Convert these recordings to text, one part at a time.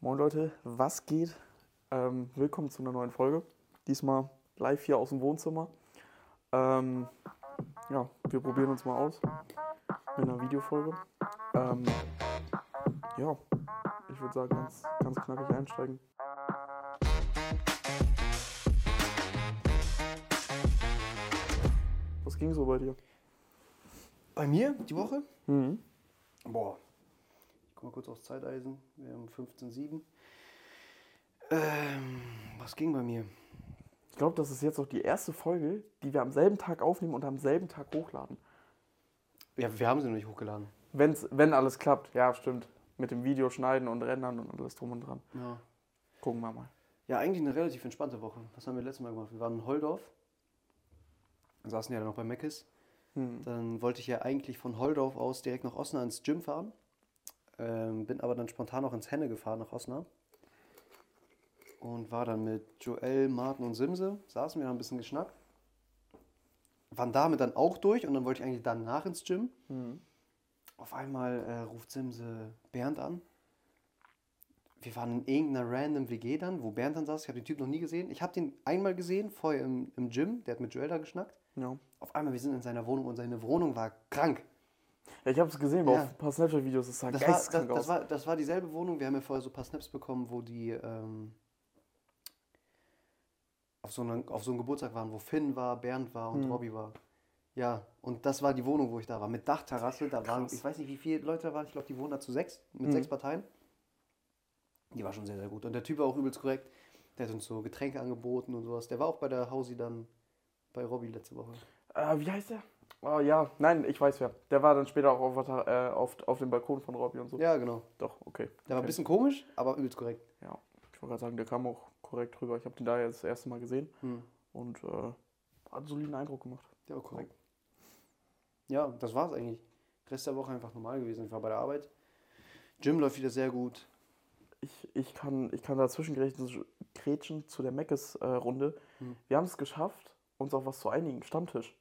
Moin Leute, was geht? Ähm, willkommen zu einer neuen Folge. Diesmal live hier aus dem Wohnzimmer. Ähm, ja, wir probieren uns mal aus mit einer Videofolge. Ähm, ja, ich würde sagen, ganz, ganz knackig einsteigen. Was ging so bei dir? Bei mir die Woche? Mhm. Boah. Guck mal kurz aufs Zeiteisen. Wir haben 15.07. Ähm, was ging bei mir? Ich glaube, das ist jetzt auch die erste Folge, die wir am selben Tag aufnehmen und am selben Tag hochladen. Ja, wir haben sie noch nicht hochgeladen. Wenn's, wenn alles klappt, ja, stimmt. Mit dem Video schneiden und rendern und alles drum und dran. Ja. Gucken wir mal. Ja, eigentlich eine relativ entspannte Woche. Was haben wir letztes Mal gemacht? Wir waren in Holdorf. Saßen ja dann noch bei Meckes. Hm. Dann wollte ich ja eigentlich von Holdorf aus direkt nach Osnabrück ins Gym fahren. Ähm, bin aber dann spontan noch ins Henne gefahren nach Osnabrück. Und war dann mit Joel, Martin und Simse. Saßen wir, haben ein bisschen geschnackt. Waren damit dann auch durch und dann wollte ich eigentlich danach ins Gym. Hm. Auf einmal äh, ruft Simse Bernd an. Wir waren in irgendeiner random WG dann, wo Bernd dann saß. Ich habe den Typ noch nie gesehen. Ich habe den einmal gesehen, vorher im, im Gym. Der hat mit Joel da geschnackt. Ja. Auf einmal, wir sind in seiner Wohnung und seine Wohnung war krank. Ja, ich habe es gesehen, Ja. auf ein paar Snapchat-Videos, das sah Das war, das, geisteskrank das, aus. war, das war dieselbe Wohnung. Wir haben ja vorher so ein paar Snaps bekommen, wo die ähm, auf, so einer, auf so einem Geburtstag waren, wo Finn war, Bernd war und Hm. Robby war. Ja, und das war die Wohnung, wo ich da war. Mit Dachterrasse. Da waren, ich weiß nicht, wie viele Leute da waren. Ich glaube, die wohnen da zu sechs, mit Mhm. sechs Parteien. Die war schon sehr, sehr gut. Und der Typ war auch übelst korrekt. Der hat uns so Getränke angeboten und sowas. Der war auch bei der Hausi dann bei Robby letzte Woche. Äh, wie heißt der? Oh ja, nein, ich weiß wer. Der war dann später auch auf, äh, auf, auf dem Balkon von Robby und so. Ja, genau. Doch, okay. Der war ein okay. bisschen komisch, aber übelst korrekt. Ja, ich wollte gerade sagen, der kam auch korrekt rüber. Ich habe den da jetzt das erste Mal gesehen Hm. und äh, hat einen soliden Eindruck gemacht. Der war korrekt. Ja, das war's eigentlich. Rest der Woche einfach normal gewesen. Ich war bei der Arbeit. Gym läuft wieder sehr gut. Ich, ich, kann, ich kann dazwischen grätschen, zu der Meckes-Runde. Hm. Wir haben es geschafft, uns auf was zu einigen. Stammtisch.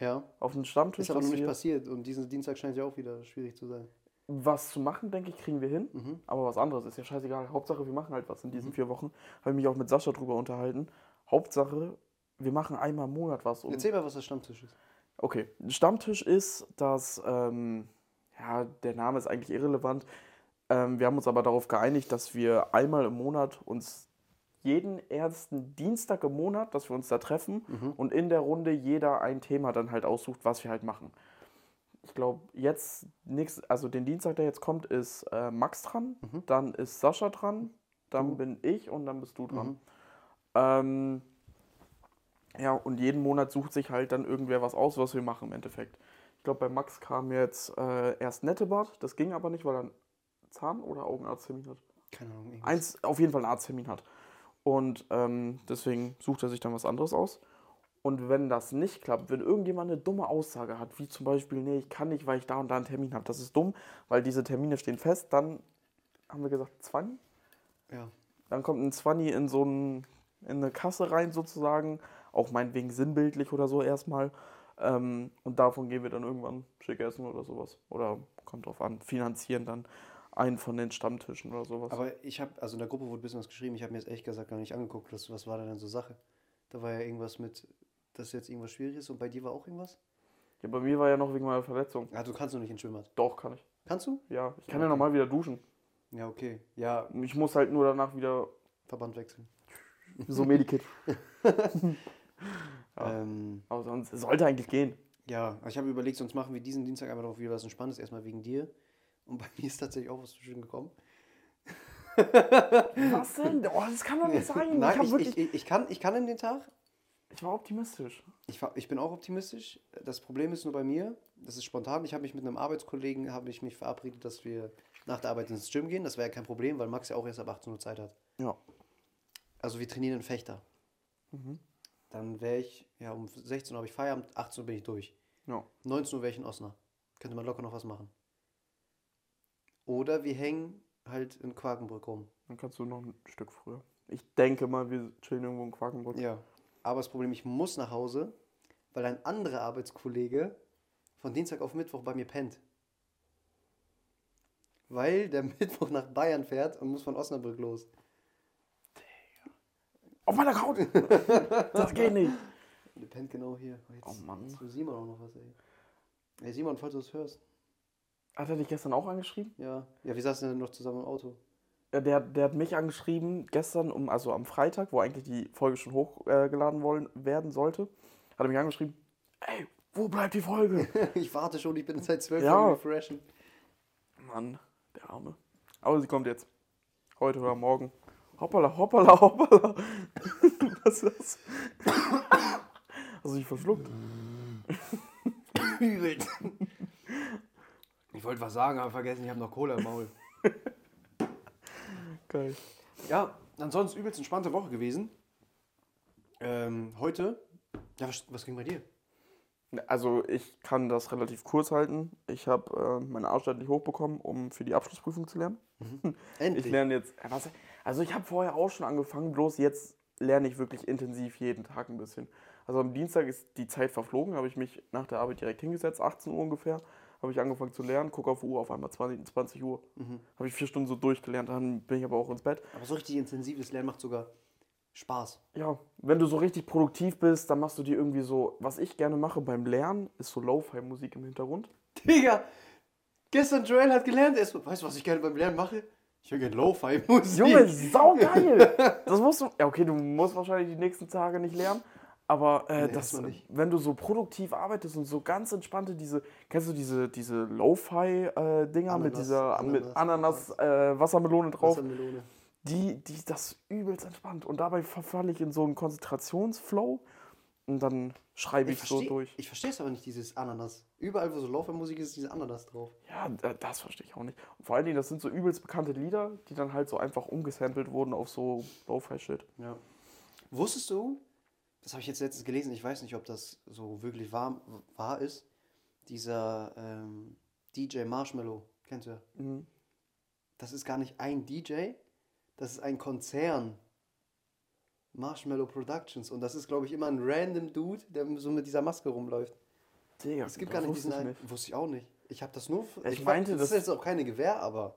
Ja, Auf einen Stammtisch, ist aber noch nicht passiert. Und diesen Dienstag scheint ja auch wieder schwierig zu sein. was zu machen, denke ich, kriegen wir hin. Mhm. Aber was anderes ist ja scheißegal. Hauptsache, wir machen halt was in diesen Mhm. vier Wochen. Habe ich mich auch mit Sascha drüber unterhalten. Hauptsache, wir machen einmal im Monat was. Und Erzähl mal, was das Stammtisch ist. Okay, ein Stammtisch ist, dass, ähm, ja, der Name ist eigentlich irrelevant. Ähm, wir haben uns aber darauf geeinigt, dass wir einmal im Monat uns jeden ersten Dienstag im Monat, dass wir uns da treffen Mhm. und in der Runde jeder ein Thema dann halt aussucht, was wir halt machen. Ich glaube, jetzt, nix, also den Dienstag, der jetzt kommt, ist äh, Max dran, Mhm. dann ist Sascha dran, dann Du. bin ich und dann bist du dran. Mhm. Ähm, ja, und jeden Monat sucht sich halt dann irgendwer was aus, was wir machen im Endeffekt. Ich glaube, bei Max kam jetzt äh, erst Nettebart, das ging aber nicht, weil er einen Zahn- oder Augenarzttermin hat. Keine Ahnung. irgendwas. Eins, auf jeden Fall einen Arzttermin hat. Und ähm, deswegen sucht er sich dann was anderes aus. Und wenn das nicht klappt, wenn irgendjemand eine dumme Aussage hat, wie zum Beispiel, nee, ich kann nicht, weil ich da und da einen Termin habe, das ist dumm, weil diese Termine stehen fest, dann haben wir gesagt, 20? Ja. Dann kommt ein 20 in so ein, in eine Kasse rein sozusagen, auch meinetwegen sinnbildlich oder so erstmal. Ähm, und davon gehen wir dann irgendwann schick essen oder sowas. Oder kommt drauf an, finanzieren dann einen von den Stammtischen oder sowas. Aber ich habe, also in der Gruppe wurde ein bisschen was geschrieben. Ich habe mir jetzt ehrlich gesagt gar nicht angeguckt. Was, was war da denn so Sache? Da war ja irgendwas mit, dass jetzt irgendwas schwierig ist. Und bei dir war auch irgendwas? ja, bei mir war ja noch wegen meiner Verletzung. Ja, du kannst noch nicht ins Schwimmbad. Doch, kann ich. Kannst du? Ja, ich kann ja Okay. normal wieder duschen. Ja, okay. Ja, Ich muss halt nur danach wieder Verband wechseln. so Medikit. Ja. Ähm, Aber sonst es sollte eigentlich gehen. Ja, ich habe überlegt, sonst machen wir diesen Dienstag einfach noch wieder was Entspanntes, erstmal wegen dir. Und bei mir ist tatsächlich auch was zu schön gekommen. Was denn? Oh, das kann doch nicht sein. Nein, ich, ich, wirklich, ich, ich, kann, ich kann in den Tag. ich war optimistisch. Ich, war- ich bin auch optimistisch. Das Problem ist nur bei mir, das ist spontan. Ich habe mich mit einem Arbeitskollegen, habe ich mich verabredet, dass wir nach der Arbeit ins Gym gehen. Das wäre ja kein Problem, weil Max ja auch erst ab 18 Uhr Zeit hat. Ja. Also wir trainieren in Fechter. Mhm. Dann wäre ich, ja, um 16 Uhr habe ich Feierabend, 18 Uhr bin ich durch. Ja. 19 Uhr wäre ich in Osnabrück. Könnte man locker noch was machen. Oder wir hängen halt in Quakenbrück rum. Dann kannst du noch ein Stück früher. Ich denke mal, wir chillen irgendwo in Quakenbrück. Ja. Aber das Problem, ich muss nach Hause, weil ein anderer Arbeitskollege von Dienstag auf Mittwoch bei mir pennt. weil der Mittwoch nach Bayern fährt und muss von Osnabrück los. Auf meiner Haut! das geht nicht. Der pennt genau hier. Jetzt, Oh Mann. Jetzt Simon auch noch was, ey. Ey, Simon, falls du es hörst. Hat er dich gestern auch angeschrieben? Ja. Ja, wir saßen denn noch zusammen im Auto. Ja, der, der hat mich angeschrieben gestern, um, also am Freitag, wo eigentlich die Folge schon hochgeladen wollen, werden sollte. Hat er mich angeschrieben, ey, wo bleibt die Folge? ich warte schon, ich bin seit zwölf Ja. Jahren refreshen. Mann, der Arme. Aber sie kommt jetzt. Heute oder morgen. Hoppala, hoppala, hoppala. Was ist das? Hast du dich verschluckt? Übel. Ich wollte was sagen, aber vergessen, ich habe noch Cola im Maul. Geil. Ja, ansonsten übelst entspannte Woche gewesen. Ähm, heute. Ja, was, was ging bei dir? Also ich kann das relativ kurz halten. Ich habe äh, meine endlich hochbekommen, um für die Abschlussprüfung zu lernen. Endlich. Ich lerne jetzt. äh, also ich habe vorher auch schon angefangen, bloß jetzt lerne ich wirklich intensiv jeden Tag ein bisschen. Also am Dienstag ist die Zeit verflogen, habe ich mich nach der Arbeit direkt hingesetzt, 18 Uhr ungefähr, habe ich angefangen zu lernen, gucke auf die Uhr, auf einmal 20, 20 Uhr. Habe ich vier Stunden so durchgelernt, dann bin ich aber auch ins Bett. aber so richtig intensives Lernen macht sogar Spaß. Ja, wenn du so richtig produktiv bist, dann machst du dir irgendwie so, was ich gerne mache beim Lernen, ist so Lo-Fi-Musik im Hintergrund. Digga, gestern Joel hat gelernt, er so, weißt du, was ich gerne beim Lernen mache? Ich höre gerne Lo-Fi-Musik. Junge, saugeil! Das musst du. Ja, okay, du musst wahrscheinlich die nächsten Tage nicht lernen. Aber äh, Nee, das, wenn du so produktiv arbeitest und so ganz entspannte diese, kennst du diese, diese Lo-Fi-Dinger mit Ananas, dieser mit Ananas, Ananas, äh, Wassermelone drauf, Wassermelone. die, die das übelst entspannt. Und dabei verfalle ich in so einen Konzentrationsflow und dann schreibe ich, so versteh- durch. Ich verstehe es aber nicht, dieses Ananas. Überall, wo so Lo-Fi-Musik ist, ist diese Ananas drauf. Ja, da- das verstehe ich auch nicht. Und vor allen Dingen, das sind so übelst bekannte Lieder, die dann halt so einfach umgesampelt wurden auf so Lo-Fi-Shit. Ja. Wusstest du, das habe ich jetzt letztens gelesen, ich weiß nicht, ob das so wirklich wahr, wahr ist, dieser ähm, DJ Marshmallow, kennst du ja? Mhm. Das ist gar nicht ein DJ, das ist ein Konzern. Marshmallow Productions. Und das ist, glaube ich, immer ein random Dude, der so mit dieser Maske rumläuft. Digga, Es gibt gar nicht wusste diesen ich einen. Wusste ich auch nicht. Ich habe das nur. ich weiß, meinte, das das- ist jetzt auch keine Gewehr, aber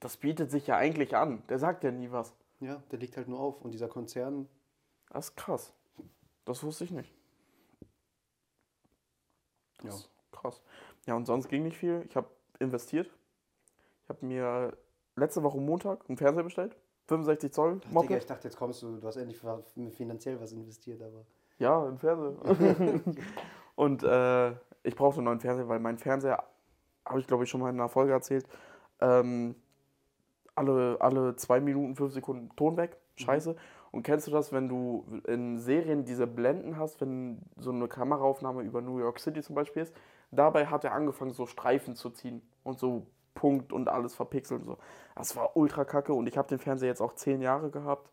Das bietet sich ja eigentlich an. Der sagt ja nie was. ja, der liegt halt nur auf. Und dieser Konzern, Das ist krass. Das wusste ich nicht. Ja. krass. Ja, und sonst ging nicht viel. Ich habe investiert. Ich habe mir letzte Woche Montag einen Fernseher bestellt. 65 Zoll Digga, Moped. ich dachte, jetzt kommst du, du hast endlich finanziell was investiert, aber. Ja, ein Fernseher. und äh, ich brauchte einen neuen Fernseher, weil mein Fernseher, habe ich glaube ich schon mal in einer Folge erzählt, ähm, alle, alle zwei Minuten, fünf Sekunden Ton weg. Scheiße. Und kennst du das, wenn du in Serien diese Blenden hast, wenn so eine Kameraaufnahme über New York City zum Beispiel ist? Dabei hat er angefangen, so Streifen zu ziehen und so Punkt und alles verpixelt und so. Das war ultra kacke und ich habe den Fernseher jetzt auch zehn Jahre gehabt.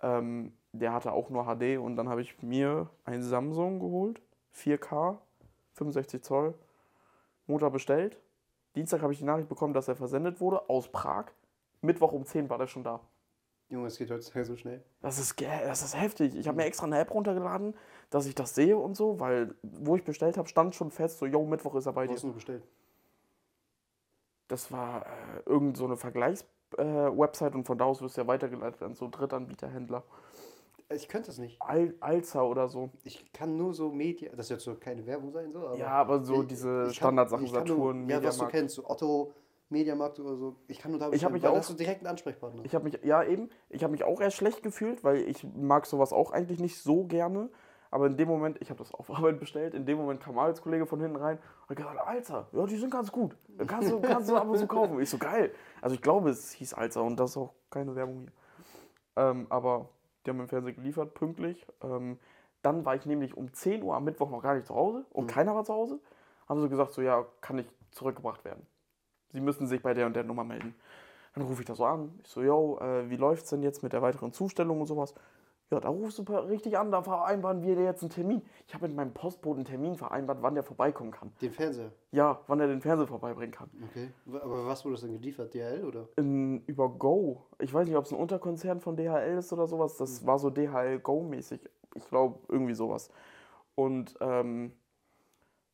Ähm, der hatte auch nur HD und dann habe ich mir einen Samsung geholt, 4K, 65 Zoll, Motor bestellt. Dienstag habe ich die Nachricht bekommen, dass er versendet wurde aus Prag. Mittwoch um 10 war der schon da. Junge, es geht heutzutage so schnell. Das ist, das ist heftig. Ich habe mir extra eine App runtergeladen, dass ich das sehe und so, weil wo ich bestellt habe, stand schon fest, so, yo, Mittwoch ist er bei dir. hast du bestellt? Das war äh, irgend so eine Vergleichs-Website und von da aus wirst du ja weitergeleitet an so Drittanbieterhändler. Ich könnte das nicht. Al Alza oder so. Ich kann nur so Media. Das jetzt so keine Werbung sein, so, aber. Ja, aber so ich- diese Standardsachen, ich kann nur- Saturn, Ja, was du kennst, so Otto, Mediamarkt oder so. Ich kann nur da Ich bestellen, mich weil auch- hast du direkt einen Ansprechpartner. Ich habe mich, ja eben, ich habe mich auch erst schlecht gefühlt, weil ich mag sowas auch eigentlich nicht so gerne. Aber in dem Moment, ich habe das auf Arbeit bestellt, in dem Moment kam ein Arbeitskollege von hinten rein und hat gesagt, Alter, ja, die sind ganz gut. Kannst du, kannst du aber so kaufen. Ich so, geil. Also ich glaube, es hieß Alter und das ist auch keine Werbung hier. Ähm, aber die haben mir den Fernseher geliefert, pünktlich. Ähm, dann war ich nämlich um 10 Uhr am Mittwoch noch gar nicht zu Hause und keiner war zu Hause. Haben sie gesagt, so ja, kann ich zurückgebracht werden. Sie müssen sich bei der und der Nummer melden. Dann rufe ich da so an. Ich so, yo, äh, wie läuft's denn jetzt mit der weiteren Zustellung und sowas? Ja, da rufst du richtig an, da vereinbaren wir dir jetzt einen Termin. Ich habe mit meinem Postboten einen Termin vereinbart, wann der vorbeikommen kann. Den Fernseher. Ja, wann er den Fernseher vorbeibringen kann. Okay. Aber was wurde das denn geliefert? DHL oder? In, über Go. Ich weiß nicht, ob es ein Unterkonzern von DHL ist oder sowas. Das war so DHL Go-mäßig. Ich glaube, irgendwie sowas. Und ähm,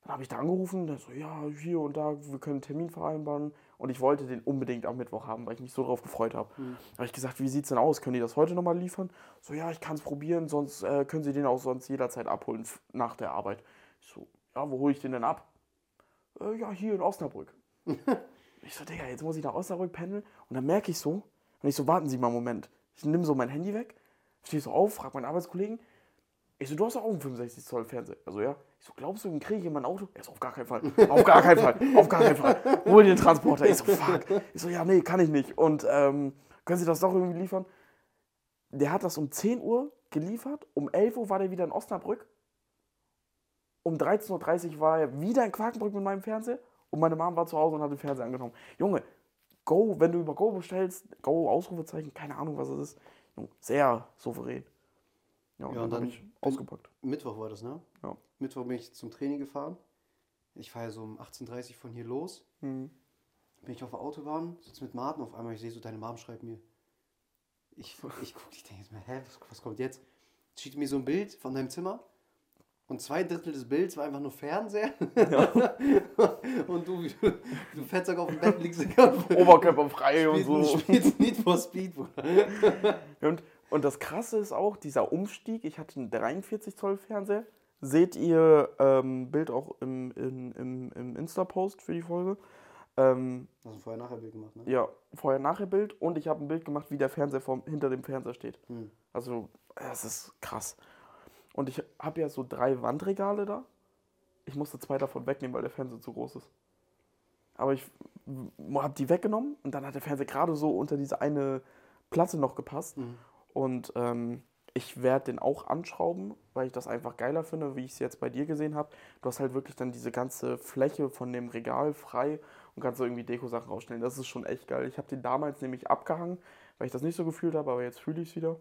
Dann habe ich da angerufen, der so, ja, hier und da, wir können einen Termin vereinbaren. Und ich wollte den unbedingt am Mittwoch haben, weil ich mich so drauf gefreut habe. Mhm. Da habe ich gesagt, wie sieht es denn aus? Können die das heute nochmal liefern? So, ja, ich kann es probieren, sonst äh, können sie den auch sonst jederzeit abholen nach der Arbeit. Ich so, ja, wo hole ich den denn ab? Äh, ja, hier in Osnabrück. ich so, Digga, jetzt muss ich nach Osnabrück pendeln. Und dann merke ich so, und ich so, warten Sie mal einen Moment. Ich nehme so mein Handy weg, stehe so auf, frage meinen Arbeitskollegen. Ich so, du hast auch einen 65 Zoll Fernseher. Also ja. Ich so, glaubst du, den kriege ich in mein Auto? Er so, auf gar keinen Fall. Auf gar keinen Fall. Auf gar keinen Fall. Hol den Transporter. Ich so, fuck. Ich so, ja, nee, kann ich nicht. Und ähm, können Sie das doch irgendwie liefern? Der hat das um 10 Uhr geliefert. Um 11 Uhr war der wieder in Osnabrück. Um 13.30 Uhr war er wieder in Quakenbrück mit meinem Fernseher. Und meine Mom war zu Hause und hat den Fernseher angenommen. Junge, Go, wenn du über Go bestellst, Go, Ausrufezeichen, keine Ahnung, was es ist. Sehr souverän. Ja, und Ja, dann, und habe dann ich ausgepackt. Mittwoch war das, ne? Ja. Mittwoch bin ich zum Training gefahren. Ich fahre ja so um 18.30 Uhr von hier los. Mhm. Bin ich auf der Autobahn, sitze mit Martin, auf einmal ich sehe so, deine Mom schreibt mir. Ich, ich gucke, ich denke jetzt mal, hä, was, was kommt jetzt? Schickt mir so ein Bild von deinem Zimmer und zwei Drittel des Bilds war einfach nur Fernseher. und du, du, Fettsack auf dem Bett liegst Oberkörper frei und so. spielst Need for Speed, Bruder. Und, und das Krasse ist auch, dieser Umstieg, ich hatte einen 43 Zoll Fernseher. Seht ihr ähm, Bild auch im, im, im, im Insta-Post für die Folge. Ähm, Hast du vorher nachher Bild gemacht, ne? ja, vorher-nachher Bild und ich habe ein Bild gemacht, wie der Fernseher vom, hinter dem Fernseher steht. Hm. Also, es ist krass. Und ich habe ja so drei Wandregale da. Ich musste zwei davon wegnehmen, weil der Fernseher zu groß ist. Aber ich habe die weggenommen und dann hat der Fernseher gerade so unter diese eine Platte noch gepasst. Mhm. Und ähm, ich werde den auch anschrauben, weil ich das einfach geiler finde, wie ich es jetzt bei dir gesehen habe. Du hast halt wirklich dann diese ganze Fläche von dem Regal frei und kannst so irgendwie Deko-Sachen rausstellen. Das ist schon echt geil. Ich habe den damals nämlich abgehangen, weil ich das nicht so gefühlt habe, aber jetzt fühle ich es wieder.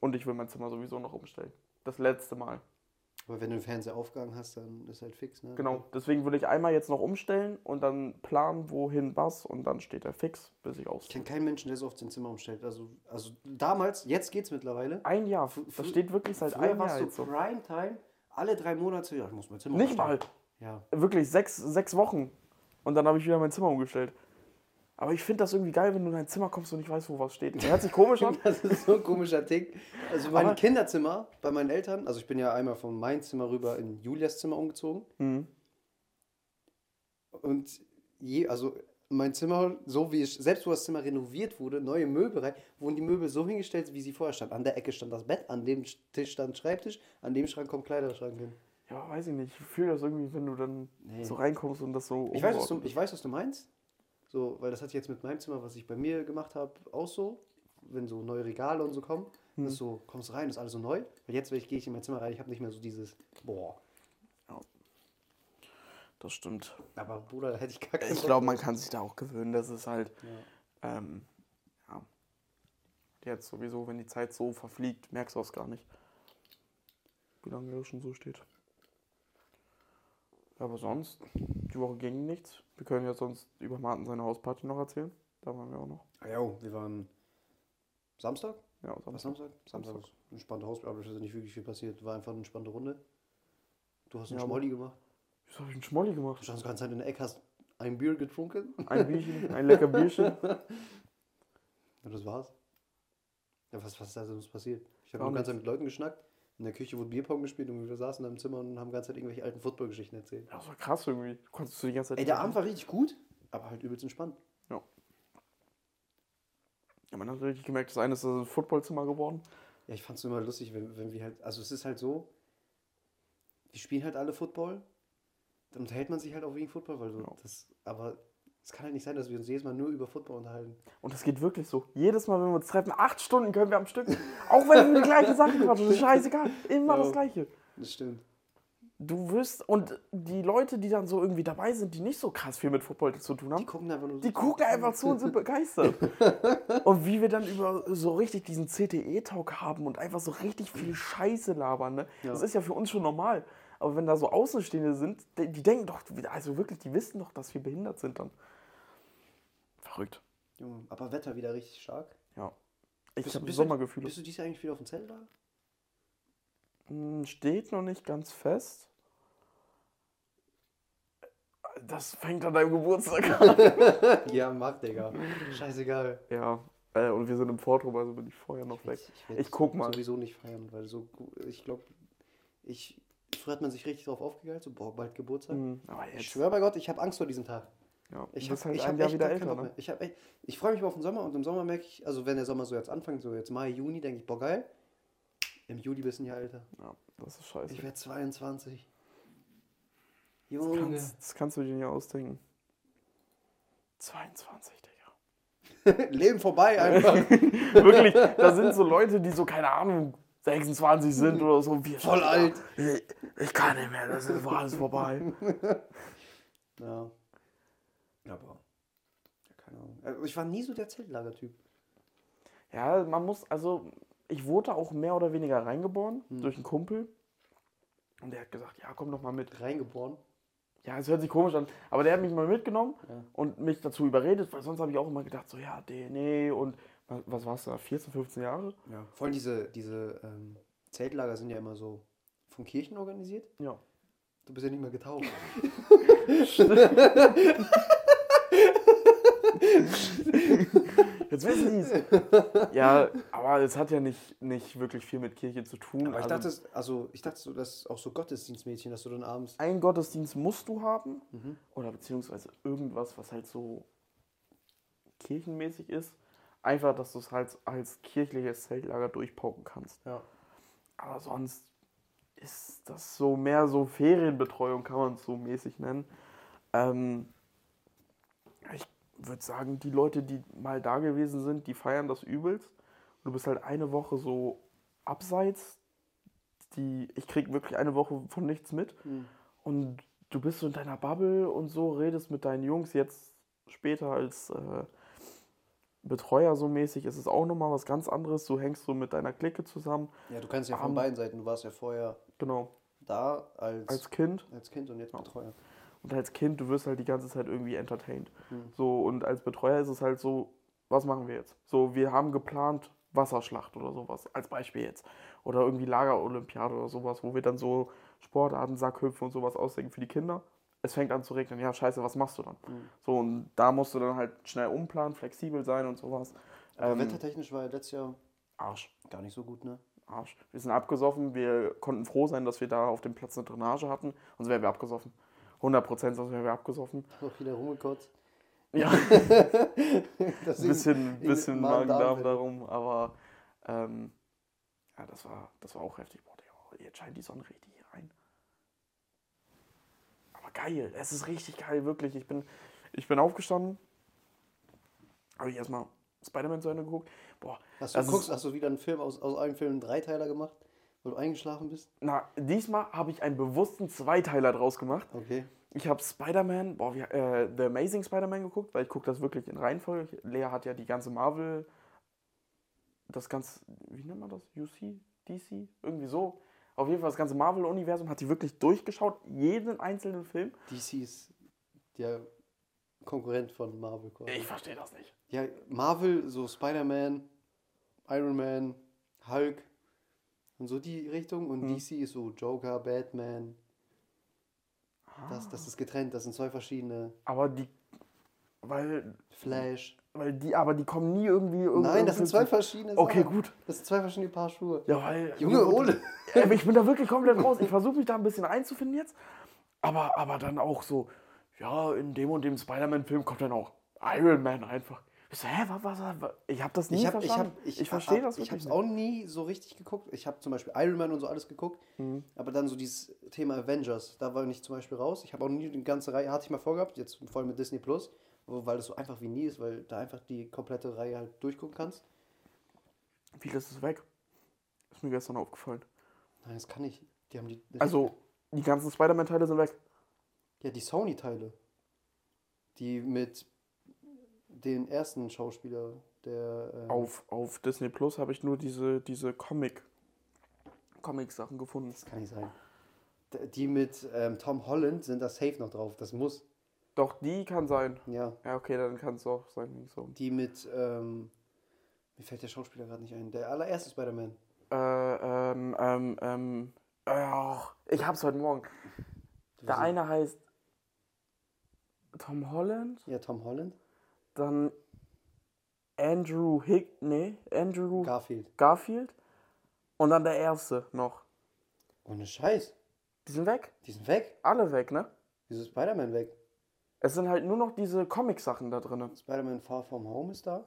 Und ich will mein Zimmer sowieso noch umstellen. Das letzte Mal. Aber wenn du den Fernseher aufgegangen hast, dann ist halt fix, ne? Genau. Deswegen würde ich einmal jetzt noch umstellen und dann planen, wohin was und dann steht er fix, bis ich aus. Ich kenne keinen Menschen, der so oft sein Zimmer umstellt. Also, also damals, jetzt geht's mittlerweile. Ein Jahr. Das steht wirklich seit einem Jahr es jetzt so. Primetime, alle drei Monate, ja, ich muss mein Zimmer Nicht mal. umstellen. Ja. Wirklich sechs, sechs Wochen. Und dann habe ich wieder mein Zimmer umgestellt. Aber ich finde das irgendwie geil, wenn du in dein Zimmer kommst und nicht weißt, wo was steht. Hört sich komisch an. Das ist so ein komischer Tick. Also mein Aber- Kinderzimmer bei meinen Eltern, also ich bin ja einmal von meinem Zimmer rüber in Julias Zimmer umgezogen. Mhm. Und je, also mein Zimmer, so wie es, selbst wo das Zimmer renoviert wurde, neue Möbel rein, wurden die Möbel so hingestellt, wie sie vorher standen. An der Ecke stand das Bett, an dem Tisch stand Schreibtisch, an dem Schrank kommt Kleiderschrank hin. Ja, weiß ich nicht. Ich fühle das irgendwie, wenn du dann Nee. so reinkommst und das so. Ich weiß, du, ich weiß, was du meinst. So, weil das hatte ich jetzt mit meinem Zimmer, was ich bei mir gemacht habe, auch so. Wenn so neue Regale und so kommen, Hm. ist so, kommst rein, ist alles so neu. Weil jetzt, wenn ich gehe ich in mein Zimmer rein, ich habe nicht mehr so dieses, boah. ist. Das stimmt. Aber Bruder, da hätte ich gar keinen Ich glaube, man kann sich da auch gewöhnen. Das ist halt. Ja. Ähm, ja. Jetzt sowieso, wenn die Zeit so verfliegt, merkst du es gar nicht. Wie lange er schon so steht. Aber sonst, die Woche ging nichts. Wir können ja sonst über Martin seine Hausparty noch erzählen. Da waren wir auch noch. Ah, Jo, wir waren Samstag? Ja, Was sonst. Samstag? Samstag eine entspannte Haus, aber es ist nicht wirklich viel passiert. War einfach eine entspannte Runde. Du hast einen Ja, Schmolli gemacht. Wieso habe ich einen Schmolli Du gemacht? standst die ganze Zeit in der Ecke, hast ein Bier getrunken. Ein Bierchen, ein lecker Bierchen. Und das war's. Ja, was, was ist da sonst passiert? Ich habe die ganze Zeit nichts. mit Leuten geschnackt. In der Küche wurde Bierpong gespielt und wir saßen da im Zimmer und haben die ganze Zeit irgendwelche alten Footballgeschichten erzählt. Ja, das war krass irgendwie. Du konntest du die ganze Zeit. Ey, der Abend war richtig gut, aber halt übelst entspannt. Ja, man hat richtig gemerkt, das eine ist das Footballzimmer geworden. Ja, ich fand's immer lustig, wenn, wenn wir halt, also es ist halt so, wir spielen halt alle Football, dann unterhält man sich halt auch wegen Football, weil so Ja. das, aber es kann halt nicht sein, dass wir uns jedes Mal nur über Football unterhalten. Und das geht wirklich so. Jedes Mal, wenn wir uns treffen, acht Stunden können wir am Stück. Auch wenn wir die gleiche Sache quatschen. Das ist scheißegal. Immer Ja. das Gleiche. Das stimmt. Du wirst, und die Leute, die dann so irgendwie dabei sind, die nicht so krass viel mit Football zu tun Die haben, gucken einfach nur die gucken einfach zu und sind begeistert. und wie wir dann über so richtig diesen CTE-Talk haben und einfach so richtig viel Scheiße labern, ne? Ja. Das ist ja für uns schon normal. Aber wenn da so Außenstehende sind, die, die denken doch, also wirklich, die wissen doch, dass wir behindert sind dann. Verrückt. Junge, aber Wetter wieder richtig stark. Ja. Ich habe Sommergefühle. Bist du dieses Jahr eigentlich wieder auf dem Zeltlager? Hm, Steht noch nicht ganz fest. Das fängt an deinem Geburtstag an. ja, mach, Digga. Scheißegal. ja, äh, und wir sind im Vortrum, also bin ich vorher noch weg. werd Ich guck mal. sowieso nicht feiern, weil so, ich glaube, ich, früher hat man sich richtig drauf aufgegeilt, so, boah, bald Geburtstag. Mhm, aber Ich jetzt, schwöre bei Gott, ich habe Angst vor diesem Tag. Ja, Ich habe halt ich ein hab echt wieder älter, ne? Ich, echt, ich freue mich auf den Sommer und im Sommer merke ich, also wenn der Sommer so jetzt anfängt, so jetzt Mai, Juni, denke ich, boah, geil. Im Juli bist du ein Jahr älter. Ja, das ist scheiße. Ich werde 22. Das Junge. kannst, das kannst du dir nicht ausdenken. 22, Digga. Leben vorbei einfach. Wirklich, da sind so Leute, die so, keine Ahnung, 26 sind oder so. Wir Voll alt. Ich, ich kann nicht mehr, das ist alles vorbei. ja. Aber. Ja, keine Ahnung. Also ich war nie so der Zeltlager-Typ. Ja, man muss, also, ich wurde auch mehr oder weniger reingeboren Hm. durch einen Kumpel. Und der hat gesagt, ja, komm doch mal mit. Reingeboren. Ja, es hört sich komisch an, aber der hat mich mal mitgenommen Ja. und mich dazu überredet, weil sonst habe ich auch immer gedacht, so, ja, nee, und was, was war's da, 14, 15 Jahre? Ja. Vor allem diese, diese ähm, Zeltlager sind ja immer so von Kirchen organisiert. Ja. Du bist ja nicht mehr getauft. Jetzt wissen die es. Ja, aber es hat ja nicht, nicht wirklich viel mit Kirche zu tun. Aber ich Also, dachte, also ich dachte so, das ist auch so Gottesdienstmädchen, dass du dann abends. einen Gottesdienst musst du haben Mhm. oder beziehungsweise irgendwas, was halt so kirchenmäßig ist. Einfach, dass du es halt als kirchliches Zeltlager durchpauken kannst. Ja. Aber sonst ist das so mehr so Ferienbetreuung, kann man es so mäßig nennen. Ähm, würde sagen, die Leute, die mal da gewesen sind, die feiern das übelst. Und du bist halt eine Woche so abseits. Die, ich krieg wirklich eine Woche von nichts mit. Mhm. Und du bist so in deiner Bubble und so, redest mit deinen Jungs. Jetzt später als äh, Betreuer so mäßig ist es auch nochmal was ganz anderes. Du hängst so mit deiner Clique zusammen. Ja, du kannst ja von beiden Seiten. Du warst ja vorher Genau. da als, Als als, Kind. Kind und jetzt Ja. Und als Kind, du wirst halt die ganze Zeit irgendwie entertained. Mhm. So, und als Betreuer ist es halt so, was machen wir jetzt? So, wir haben geplant Wasserschlacht oder sowas, als Beispiel jetzt. Oder irgendwie Lagerolympiade oder sowas, wo wir dann so Sportarten, Sackhüpfen und sowas ausdenken für die Kinder. Es fängt an zu regnen, ja scheiße, was machst du dann? Mhm. So, und da musst du dann halt schnell umplanen, flexibel sein und sowas. Aber Ähm, wettertechnisch war ja letztes Jahr Arsch. gar nicht so gut, ne? Arsch. Wir sind abgesoffen, wir konnten froh sein, dass wir da auf dem Platz eine Drainage hatten, sonst wären wir abgesoffen. 100% sonst wären wir abgesoffen. Noch wieder rumgekotzt. Ja. Ein bisschen, bisschen Magen-Darm darum, aber ähm, ja, das war, das war auch heftig. Boah, jetzt scheint die Sonne richtig hier rein. Aber geil, es ist richtig geil, wirklich. Ich bin, ich bin aufgestanden, habe ich erstmal Spider-Man zu Ende geguckt. Boah, Hast du, guckst, hast du wieder einen Film aus, aus einem Film einen Dreiteiler gemacht, weil du eingeschlafen bist? na, diesmal habe ich einen bewussten Zweiteiler draus gemacht. Okay. Ich habe Spider-Man, boah, wir, äh, The Amazing Spider-Man geguckt, weil ich gucke das wirklich in Reihenfolge. Lea hat ja die ganze Marvel, das ganze, wie nennt man das? UC? DC? Irgendwie so. Auf jeden Fall das ganze Marvel-Universum hat sie wirklich durchgeschaut, jeden einzelnen Film. DC ist der Konkurrent von Marvel quasi. Ich verstehe das nicht. Ja, Marvel, so Spider-Man, Iron Man, Hulk und so die Richtung. Und Hm. DC ist so Joker, Batman. Das, das ist getrennt, das sind zwei verschiedene. Aber die, weil, Flash. weil die, aber die kommen nie irgendwie irgendwie. Nein, das sind zwei verschiedene Okay, Sachen. gut. Das sind zwei verschiedene Paar Schuhe. Ja, weil. Junge, Ole. Ich bin da wirklich komplett raus. Ich versuche mich da ein bisschen einzufinden jetzt. Aber, aber dann auch so, ja, in dem und dem Spider-Man-Film kommt dann auch Iron Man einfach. Ich so, hä, was, was, was? Ich habe das nie Ich, hab, ich, hab, verstanden. ich, ich verstehe das Ich habe wirklich es auch nie so richtig geguckt. Ich habe zum Beispiel Iron Man und so alles geguckt. Mhm. Aber dann so dieses Thema Avengers, da war ich zum Beispiel raus. Ich habe auch nie die ganze Reihe, hatte ich mal vorgehabt, jetzt voll mit Disney Plus, weil das so einfach wie nie ist, weil da einfach die komplette Reihe halt durchgucken kannst. nicht. Vieles ist weg. Ist mir gestern aufgefallen. Nein, das kann ich. Die haben die. Also, die ganzen Spider-Man-Teile sind weg. Ja, die Sony-Teile. Die mit den ersten Schauspieler, der. ähm, Auf, auf Disney Plus habe ich nur diese, diese Comic, Comic-Sachen gefunden. Das kann nicht sein. Die mit ähm, Tom Holland sind da safe noch drauf. Das muss. Doch, die kann sein. Ja. Ja, okay, dann kann es auch sein. So. Die mit. Ähm, mir fällt der Schauspieler gerade nicht ein. Der allererste Spider-Man. Äh, ähm, ähm, ähm, ach, ich hab's heute Morgen. Der eine heißt Tom Holland, Ja, Tom Holland. Dann Andrew Hick, nee, Andrew Garfield. Garfield und dann der erste noch. Ohne Scheiß. Die sind weg, Die sind weg. alle weg, ne? Wieso ist Spider-Man weg? Es sind halt nur noch diese Comic-Sachen da drin. Spider-Man Far From Home ist da.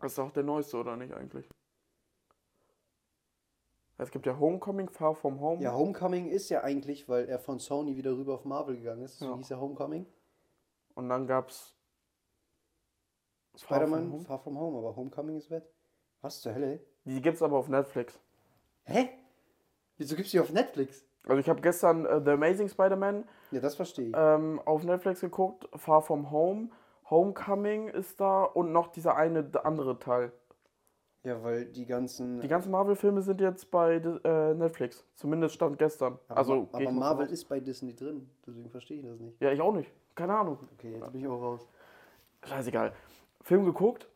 Das ist auch der neueste, oder nicht eigentlich? Es gibt ja Homecoming, Far From Home. Ja, Homecoming ist ja eigentlich, weil er von Sony wieder rüber auf Marvel gegangen ist. So Ja. hieß er Homecoming. Und dann gab's Far Spider-Man Home. Far From Home, aber Homecoming ist weg. Was zur Hölle? Die gibt's aber auf Netflix. Hä? Wieso gibt's die auf Netflix? Also ich habe gestern äh, The Amazing Spider-Man Ja, das verstehe ich. ähm, auf Netflix geguckt, Far From Home, Homecoming ist da und noch dieser eine andere Teil. Ja, weil die ganzen. Die ganzen Marvel-Filme sind jetzt bei äh, Netflix. Zumindest stand gestern. aber also aber Marvel ist bei Disney drin. Deswegen verstehe ich das nicht. Ja, ich auch nicht. Keine Ahnung. Okay, jetzt bin ich auch raus. Scheißegal. Film geguckt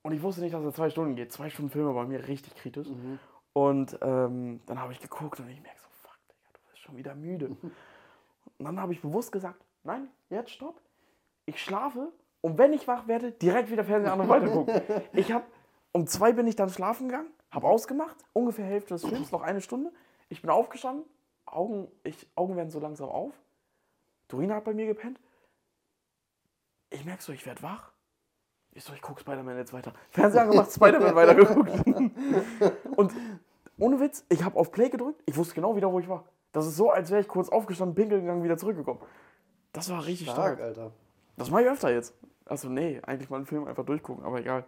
und ich wusste nicht, dass er zwei Stunden geht. Zwei Stunden Filme bei mir richtig kritisch. Mhm. Und ähm, dann habe ich geguckt und ich merke so, fuck, Digga, du bist schon wieder müde. und dann habe ich bewusst gesagt, nein, jetzt stopp. Ich schlafe und wenn ich wach werde, direkt wieder Fernseher an und weitergucken. ich habe, um zwei bin ich dann schlafen gegangen, habe ausgemacht, ungefähr Hälfte des Films, noch eine Stunde. Ich bin aufgestanden, Augen, ich, Augen werden so langsam auf. Dorina hat bei mir gepennt. Ich merke so, ich werde wach. Ich so, ich gucke Spider-Man jetzt weiter. Fernseher angemacht, Spider-Man weitergeguckt. Und ohne Witz, ich habe auf Play gedrückt. Ich wusste genau wieder, wo ich war. Das ist so, als wäre ich kurz aufgestanden, pinkeln gegangen, wieder zurückgekommen. Das war richtig stark. Stark, Alter. Das mache ich öfter jetzt. Also nee, eigentlich mal einen Film einfach durchgucken, aber egal.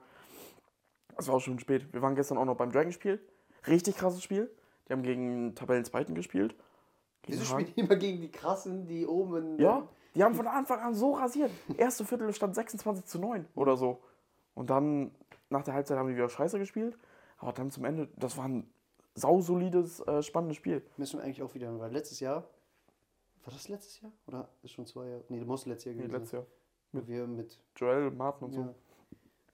Es war auch schon spät. Wir waren gestern auch noch beim Dragon-Spiel. Richtig krasses Spiel. Die haben gegen Tabellenzweiten gespielt. Wieso spielen die immer gegen die krassen, die oben. ja, die haben von Anfang an so rasiert. Erste Viertel stand 26 zu 9 oder so. Und dann nach der Halbzeit haben die wieder scheiße gespielt. Aber dann zum Ende, das war ein sausolides, äh, spannendes Spiel. Müssen wir eigentlich auch wieder, weil letztes Jahr. War das letztes Jahr? Oder ist schon zwei Jahre? Nee, das muss letztes Jahr Nee, gewesen letztes sein. Jahr. Wo wir mit Joel, Martin und so. ja,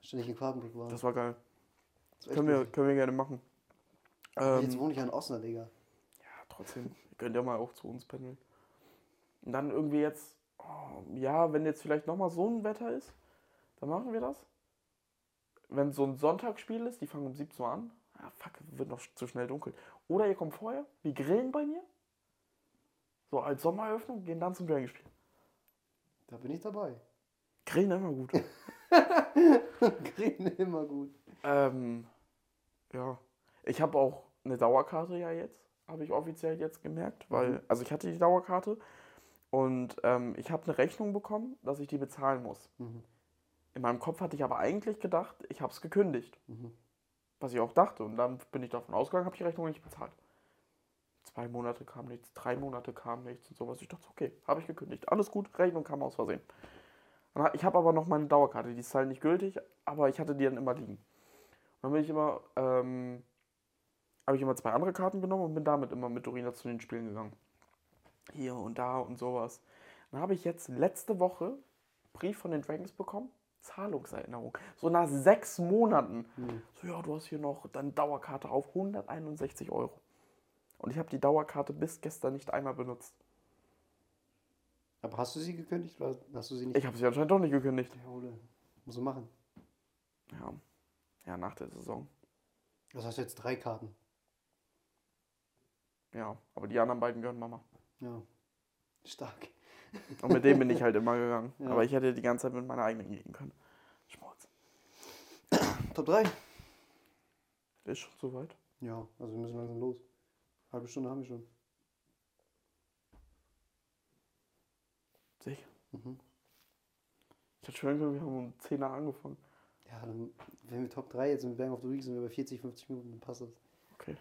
ständig in Quadenbrück waren. Das war geil. Können wir, können wir gerne machen. Aber Jetzt Ähm, wohne ich ja in Osnabrück, Digga. ja, trotzdem. Ihr könnt ja mal auch zu uns pendeln. Und dann irgendwie jetzt, oh, ja, wenn jetzt vielleicht nochmal so ein Wetter ist, dann machen wir das. Wenn so ein Sonntagsspiel ist, die fangen um 17 Uhr an. Ah, fuck, wird noch zu schnell dunkel. Oder ihr kommt vorher, wir grillen bei mir. So als Sommereröffnung, gehen dann zum Dragon-Spiel. Da bin ich dabei. Grillen immer gut. Grillen immer gut. ähm, ja. Ich habe auch eine Dauerkarte ja jetzt, habe ich offiziell jetzt gemerkt, weil, Mhm. also ich hatte die Dauerkarte und ähm, ich habe eine Rechnung bekommen, dass ich die bezahlen muss. Mhm. In meinem Kopf hatte ich aber eigentlich gedacht, ich habe es gekündigt. Mhm. Was ich auch dachte. Und dann bin ich davon ausgegangen, habe die Rechnung nicht bezahlt. Zwei Monate kam nichts, drei Monate kam nichts und sowas. Ich dachte, okay, habe ich gekündigt. Alles gut, Rechnung kam aus Versehen. Ich habe aber noch meine Dauerkarte, die ist halt nicht gültig, aber ich hatte die dann immer liegen. Und dann bin ich immer, ähm, habe ich immer zwei andere Karten genommen und bin damit immer mit Dorina zu den Spielen gegangen. Hier und da und sowas. Dann habe ich jetzt letzte Woche einen Brief von den Dragons bekommen. Zahlungserinnerung. So nach sechs Monaten. Mhm. So, ja, du hast hier noch deine Dauerkarte auf 161 Euro. Und ich habe die Dauerkarte bis gestern nicht einmal benutzt. Aber hast du sie gekündigt oder hast du sie nicht? Ich habe sie anscheinend doch nicht gekündigt. Ja, oder? Muss du machen. Ja. Ja, nach der Saison. Das hast du jetzt drei Karten. Ja, aber die anderen beiden gehören Mama. Ja. Stark. Und mit dem bin ich halt immer gegangen. Ja. Aber ich hätte die ganze Zeit mit meiner eigenen gehen können. Schmutz. Top 3? Ist schon soweit. Ja, also wir müssen langsam los. Halbe Stunde haben wir schon. Sicher. Mhm. Ich hatte schon wir haben um 10 Uhr angefangen. Ja, dann, wenn wir Top 3 jetzt sind, Bang of the Week sind wir bei 40, 50 Minuten, dann passt das. Okay.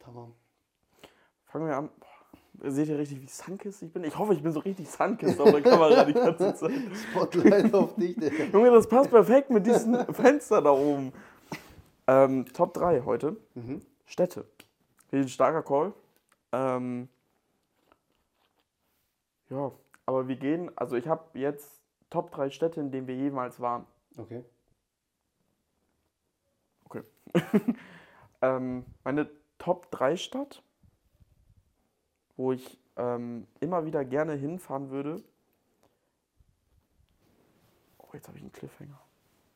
Tamam. Fangen wir an. Boah, seht ihr richtig, wie Sunkist ich bin? Ich hoffe, ich bin so richtig Sunkist auf der Kamera die ganze Zeit. Spotlight auf dich, Digga. Junge, das passt perfekt mit diesem Fenster da oben. Ähm, Top 3 heute. Mhm. Städte. Ein starker Call. Ähm, ja, aber wir gehen, also ich habe jetzt Top 3 Städte, in denen wir jemals waren. Okay. Ähm, meine Top 3 Stadt, wo ich ähm, immer wieder gerne hinfahren würde. Oh, jetzt habe ich einen Cliffhanger.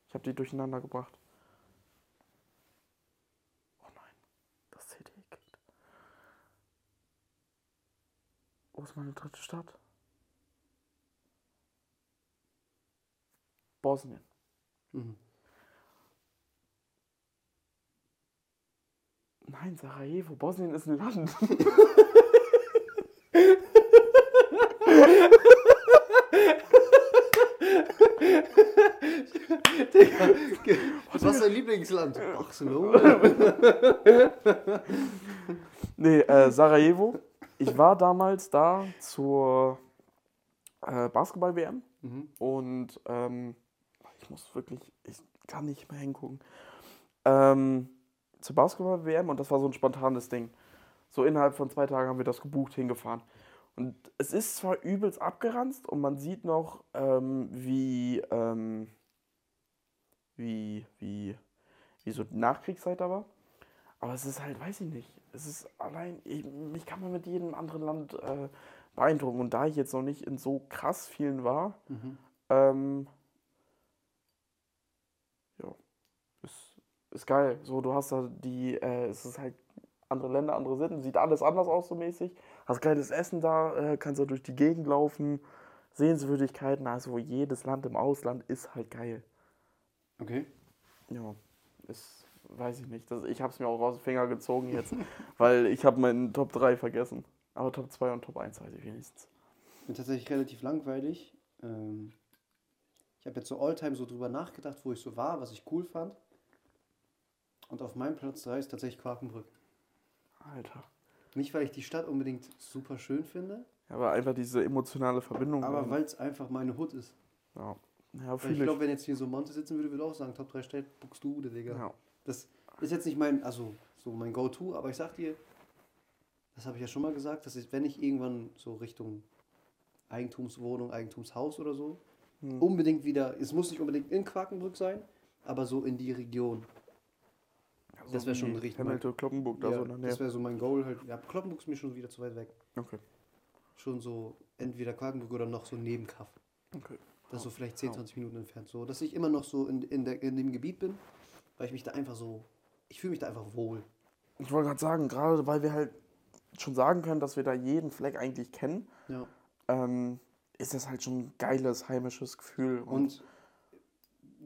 Ich habe die durcheinander gebracht. Oh nein, das CD klickt. Wo ist meine dritte Stadt? Bosnien. Mhm. Nein, Sarajevo. Bosnien ist ein Land. Digga, was ist dein Lieblingsland? Barcelona. Nee, äh, Sarajevo. Ich war damals da zur äh, Basketball-WM Mhm. und ähm, muss wirklich, ich kann nicht mehr hingucken. Ähm, zur Basketball-WM und das war so ein spontanes Ding. So innerhalb von zwei Tagen haben wir das gebucht, hingefahren. Und es ist zwar übelst abgeranzt und man sieht noch, ähm, wie, ähm, wie, wie, wie so die Nachkriegszeit da war. Aber es ist halt, weiß ich nicht, es ist allein, ich, mich kann man mit jedem anderen Land äh, beeindrucken. Und da ich jetzt noch nicht in so krass vielen war, Mhm. ähm, ja, ist, geil. So, du hast da die, äh, es ist halt andere Länder, andere Sitten, sieht alles anders aus so mäßig. Hast geiles Essen da, äh, kannst da durch die Gegend laufen, Sehenswürdigkeiten, also jedes Land im Ausland ist halt geil. Okay. Ja, ist, weiß ich nicht. Das, ich habe es mir auch aus dem Finger gezogen jetzt, weil ich habe meinen Top 3 vergessen. Aber Top 2 und Top 1 weiß ich wenigstens. Bin tatsächlich relativ langweilig. Ähm, ich habe jetzt so Alltime so drüber nachgedacht, wo ich so war, was ich cool fand. Und auf meinem Platz 3 ist tatsächlich Quakenbrück. Alter. Nicht, weil ich die Stadt unbedingt super schön finde, Aber einfach diese emotionale Verbindung. aber weil es einfach meine Hood ist. Ja, ja ich glaube, wenn jetzt hier so Monte sitzen würde, würde auch sagen, Top 3 Stadt, Buxtehude, Digga. Ja. Das ist jetzt nicht mein, also so mein Go-To, aber ich sag dir, das habe ich ja schon mal gesagt, dass ich, wenn ich irgendwann so Richtung Eigentumswohnung, Eigentumshaus oder so, Hm. unbedingt wieder, es muss nicht unbedingt in Quakenbrück sein, aber so in die Region. Das wär schon richtig Hamilton, Kloppenburg, da ja, so Nähe. das wäre so mein Goal halt. Ja, Kloppenburg ist mir schon wieder zu weit weg. Okay, Schon so entweder Quakenbrück oder noch so neben Kaff. okay. Das ist so vielleicht 10, 20 Minuten entfernt. So, dass ich immer noch so in, in, der, in dem Gebiet bin, weil ich mich da einfach so, ich fühle mich da einfach wohl. Ich wollte gerade sagen, gerade weil wir halt schon sagen können, dass wir da jeden Fleck eigentlich kennen, Ja. ähm, ist das halt schon ein geiles heimisches Gefühl. Und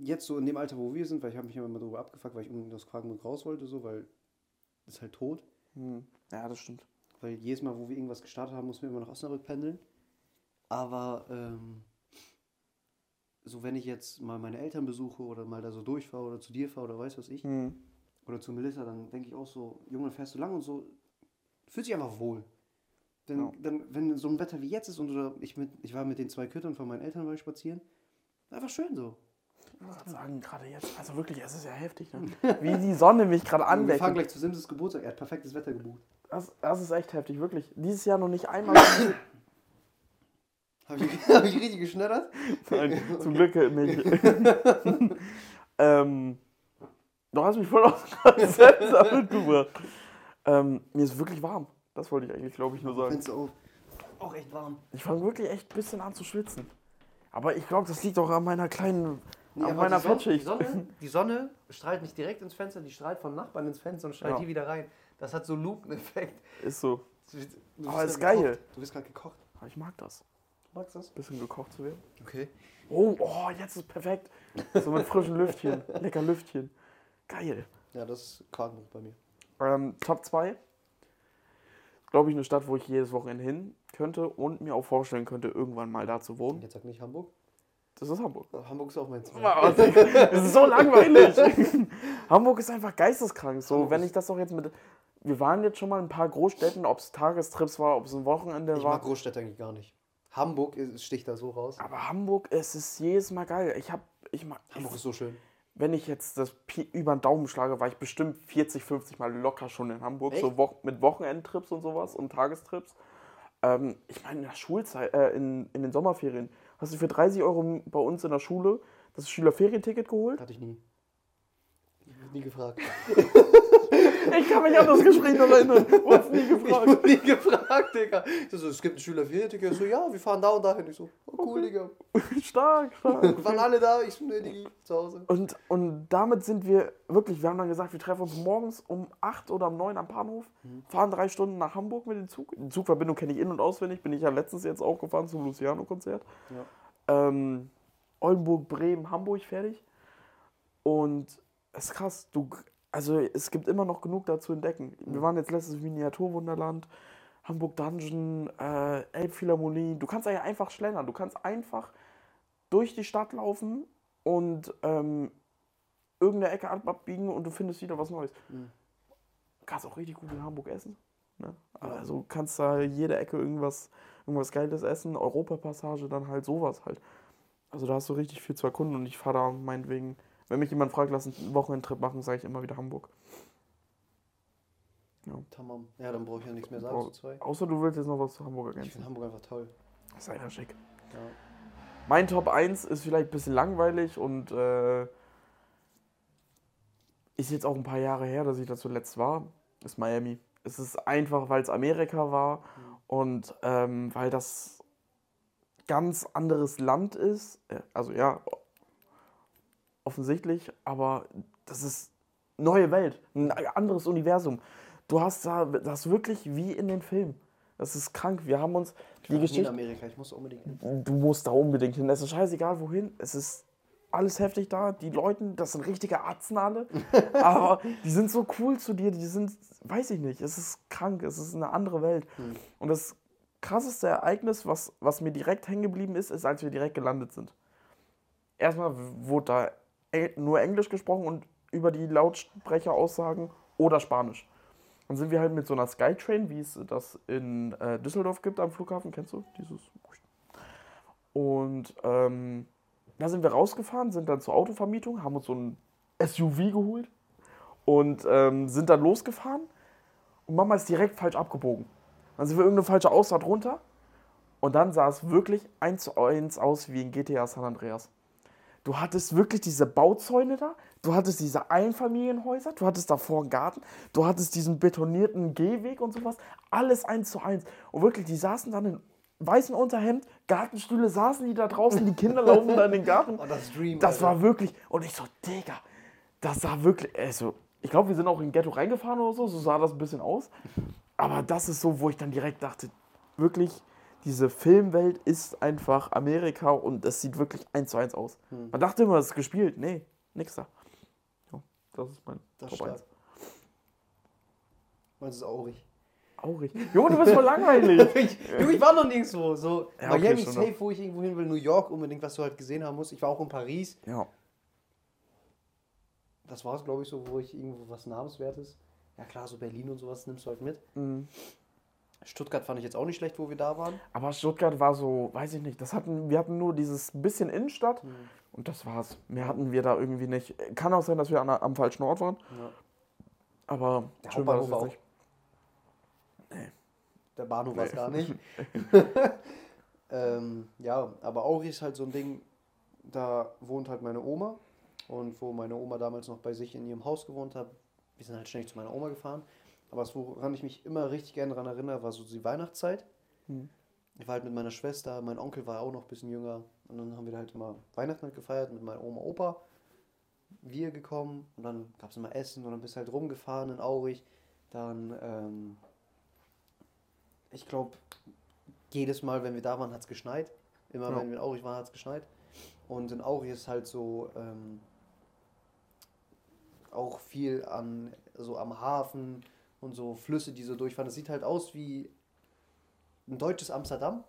jetzt so in dem Alter, wo wir sind, weil ich habe mich immer mal darüber abgefuckt, weil ich unbedingt aus Quakenbrück raus wollte, so, weil das ist halt tot. hm, ja, das stimmt. Weil jedes Mal, wo wir irgendwas gestartet haben, mussten wir immer nach Osnabrück pendeln. Aber ähm, so wenn ich jetzt mal meine Eltern besuche oder mal da so durchfahre oder zu dir fahre oder weiß was ich, Hm. oder zu Melissa, dann denke ich auch so, Junge, fährst du lang und so, fühlt sich einfach wohl. Denn, Ja. dann, wenn so ein Wetter wie jetzt ist und oder ich, mit, ich war mit den zwei Köttern von meinen Eltern mal spazieren, einfach schön so. Ich gerade sagen, gerade jetzt, also wirklich, es ist ja heftig, ne? wie die Sonne mich gerade wir fahren anweckt. gleich zu Simses Geburtstag, er hat perfektes Wetter gebucht. Das, das ist echt heftig, wirklich. Dieses Jahr noch nicht einmal. Habe ich, hab ich richtig geschneddert? Nein, zum Glück nicht. ähm, du hast mich voll aus dem Konzept damit gebracht. Ähm, mir ist wirklich warm. Das wollte ich eigentlich, glaube ich, nur sagen. Fenster auf. Auch echt warm. Ich fange wirklich echt ein bisschen an zu schwitzen. Aber ich glaube, das liegt auch an meiner kleinen, Nee, aber meiner die, Sonne, die. Sonne, die Sonne strahlt nicht direkt ins Fenster, die strahlt von Nachbarn ins Fenster und strahlt Ja. hier wieder rein. Das hat so Lupeneffekt. Ist so. Du du Aber ist geil. gekocht. Du wirst gerade gekocht. Aber ich mag das. Magst du das? Ein bisschen gekocht zu werden. Okay. Oh, oh, jetzt ist perfekt. So mit frischen Lüftchen. Lecker Lüftchen. Geil. Ja, das ist Quakenbrück bei mir. Ähm, Top 2. Glaube ich, eine Stadt, wo ich jedes Wochenende hin könnte und mir auch vorstellen könnte, irgendwann mal da zu wohnen. Jetzt sag nicht Hamburg. Das ist Hamburg. Hamburg ist auch mein Ziel. Das ist so langweilig. Hamburg ist einfach geisteskrank. So, wenn ich das doch jetzt mit. Wir waren jetzt schon mal in ein paar Großstädten, ob es Tagestrips war, ob es ein Wochenende Ich war. mag Großstädte eigentlich gar nicht. Hamburg ist- sticht da so raus. Aber Hamburg, es ist jedes Mal geil. Ich habe, ich mag, Hamburg ist so schön. wenn ich jetzt das Pi über den Daumen schlage, war ich bestimmt 40, 50 Mal locker schon in Hamburg. Echt? So wo mit Wochenendtrips und sowas und Tagestrips. Ähm, ich meine, in der Schulzeit, äh, in, in den Sommerferien, hast du für 30 Euro bei uns in der Schule das Schülerferienticket geholt? Hatte ich nie. Nie gefragt. Ich kann mich an das Gespräch noch erinnern. Wurd's nie Ich gefragt. wurde nie gefragt, Digga. Ich so, es gibt einen Schüler für hier, Digga. Ich so, ja, wir fahren da und dahin. Ich so, oh, cool, Digga. Stark, stark. Waren alle da? Ich so, nee, zu Hause. Und, und damit sind wir wirklich, wir haben dann gesagt, wir treffen uns morgens um 8 oder um 9 am Bahnhof, fahren drei Stunden nach Hamburg mit dem Zug. Die Zugverbindung kenne ich in- und auswendig, bin ich ja letztens jetzt auch gefahren zum Luciano-Konzert. Ja. Ähm, Oldenburg, Bremen, Hamburg fertig. Und es ist krass, du, also es gibt immer noch genug da zu entdecken. Wir waren jetzt letztes Miniaturwunderland, Hamburg Dungeon, äh, Elbphilharmonie. Du kannst ja einfach schlendern, du kannst einfach durch die Stadt laufen und ähm, irgendeine Ecke ab- abbiegen und du findest wieder was Neues. Mhm. Du kannst auch richtig gut in Hamburg essen. Ne? Also kannst da jede Ecke irgendwas, irgendwas Geiles essen. Europapassage, dann halt sowas halt. Also da hast du richtig viel zu erkunden und ich fahre da meinetwegen, wenn mich jemand fragt, lass einen Wochenendtrip machen, sage ich immer wieder Hamburg. Tamam. Ja, dann brauche ich ja nichts mehr sagen zu zwei. Außer du willst jetzt noch was zu Hamburg Ich ergänzen. finde Hamburg einfach toll. Ist einfach schick. Ja. Mein Top 1 ist vielleicht ein bisschen langweilig und äh, ist jetzt auch ein paar Jahre her, dass ich da zuletzt war, ist Miami. Es ist einfach, weil es Amerika war und ähm, weil das ganz anderes Land ist. Äh, Also ja, offensichtlich, aber das ist neue Welt, ein anderes Universum. Du hast da das wirklich wie in den Filmen. Das ist krank. Wir haben uns die Ich war nie in Geschichte Amerika, ich muss unbedingt hin. du musst da unbedingt hin. Es ist scheißegal wohin. Es ist alles heftig da. Die Leute, das sind richtige Atzen alle. aber die sind so cool zu dir. Die sind, weiß ich nicht, es ist krank. Es ist eine andere Welt. Und das krasseste Ereignis, was, was mir direkt hängen geblieben ist, ist, als wir direkt gelandet sind. Erstmal wurde da nur Englisch gesprochen und über die Lautsprecheraussagen oder Spanisch. Dann sind wir halt mit so einer Skytrain, wie es das in äh, Düsseldorf gibt am Flughafen, kennst du dieses? Und ähm, da sind wir rausgefahren, sind dann zur Autovermietung, haben uns so ein SUV geholt und ähm, sind dann losgefahren. Und Mama ist direkt falsch abgebogen. Dann sind wir irgendeine falsche Ausfahrt runter und dann sah es wirklich eins zu eins aus wie in GTA San Andreas. Du hattest wirklich diese Bauzäune da, du hattest diese Einfamilienhäuser, du hattest davor einen Garten, du hattest diesen betonierten Gehweg und sowas. Alles eins zu eins. Und wirklich, die saßen dann in weißem Unterhemd, Gartenstühle saßen die da draußen, die Kinder laufen da in den Garten. Oh, das Dream. Das war wirklich, und ich so, Digga, das sah wirklich, also, ich glaube, wir sind auch in Ghetto reingefahren oder so, so sah das ein bisschen aus. Aber das ist so, wo ich dann direkt dachte, wirklich, diese Filmwelt ist einfach Amerika und es sieht wirklich eins zu eins aus. Hm. Man dachte immer, das ist gespielt. Nee, nix da. Ja, das ist mein Das Top stark. 1. Meinst du es aurig? Traurig. Junge, du bist voll langweilig. ich, du, ich war noch nirgendwo. So, Ja, okay, Miami schon safe, wo ich irgendwo hin will. New York unbedingt, was du halt gesehen haben musst. Ich war auch in Paris. Ja. Das war es, glaube ich, so, wo ich irgendwo was Namenswertes. Ja klar, so Berlin und sowas nimmst du halt mit. Mhm. Stuttgart fand ich jetzt auch nicht schlecht, wo wir da waren. Aber Stuttgart war so, weiß ich nicht, das hatten, wir hatten nur dieses bisschen Innenstadt Hm. und das war's. Mehr hatten wir da irgendwie nicht. Kann auch sein, dass wir an, am falschen Ort waren, Ja. aber Der schön war das Hauptbahnhof jetzt auch. nicht. Der Bahnhof war es Nee. gar nicht. ähm, ja, aber Auri ist halt so ein Ding, da wohnt halt meine Oma. Und wo meine Oma damals noch bei sich in ihrem Haus gewohnt hat, wir sind halt ständig zu meiner Oma gefahren. Aber das, woran ich mich immer richtig gerne daran erinnere, war so die Weihnachtszeit. Hm. Ich war halt mit meiner Schwester, mein Onkel war auch noch ein bisschen jünger. Und dann haben wir halt immer Weihnachten halt gefeiert mit meiner Oma, Opa. Wir gekommen und dann gab es immer Essen und dann bist du halt rumgefahren in Aurich. Dann, ähm, ich glaube, jedes Mal, wenn wir da waren, hat es geschneit. Immer Ja. wenn wir in Aurich waren, hat es geschneit. Und in Aurich ist halt so ähm, auch viel an, so am Hafen und so Flüsse, die so durchfahren. Das sieht halt aus wie ein deutsches Amsterdam,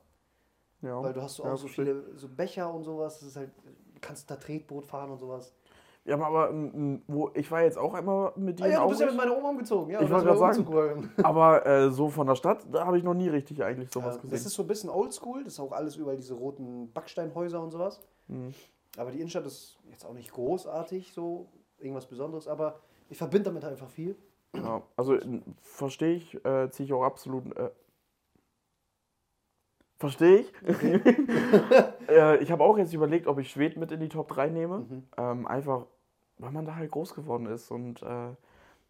Ja. weil du hast so ja, auch so viele so Becher und sowas. Das ist halt, du kannst da Tretboot fahren und sowas. Ja, aber wo, ich war jetzt auch einmal mit dir Ah ja, du bist ja mit meiner Oma umgezogen. Ja, Ich wollte Umzug wollen. aber äh, so von der Stadt, da habe ich noch nie richtig eigentlich sowas Ja, gesehen. das ist so ein bisschen oldschool, das ist auch alles überall diese roten Backsteinhäuser und sowas. Mhm. Aber die Innenstadt ist jetzt auch nicht großartig, so irgendwas Besonderes, aber ich verbinde damit einfach viel. Ja, also verstehe ich, äh, ziehe ich auch absolut. Äh, verstehe ich. äh, ich habe auch jetzt überlegt, ob ich Schweden mit in die Top 3 nehme. Mhm. Ähm, einfach, weil man da halt groß geworden ist und äh,